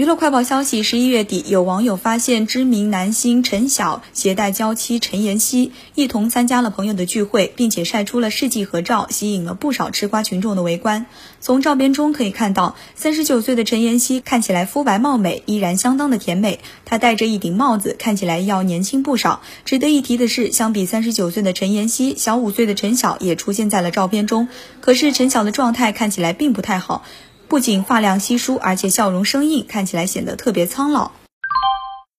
娱乐快报消息：十一月底，有网友发现知名男星陈晓携带娇妻陈妍希一同参加了朋友的聚会，并且晒出了世纪合照，吸引了不少吃瓜群众的围观。从照片中可以看到，三十九岁的陈妍希看起来肤白貌美，依然相当的甜美。她戴着一顶帽子，看起来要年轻不少。值得一提的是，相比三十九岁的陈妍希，小五岁的陈晓也出现在了照片中。可是陈晓的状态看起来并不太好。不仅发量稀疏，而且笑容生硬，看起来显得特别苍老。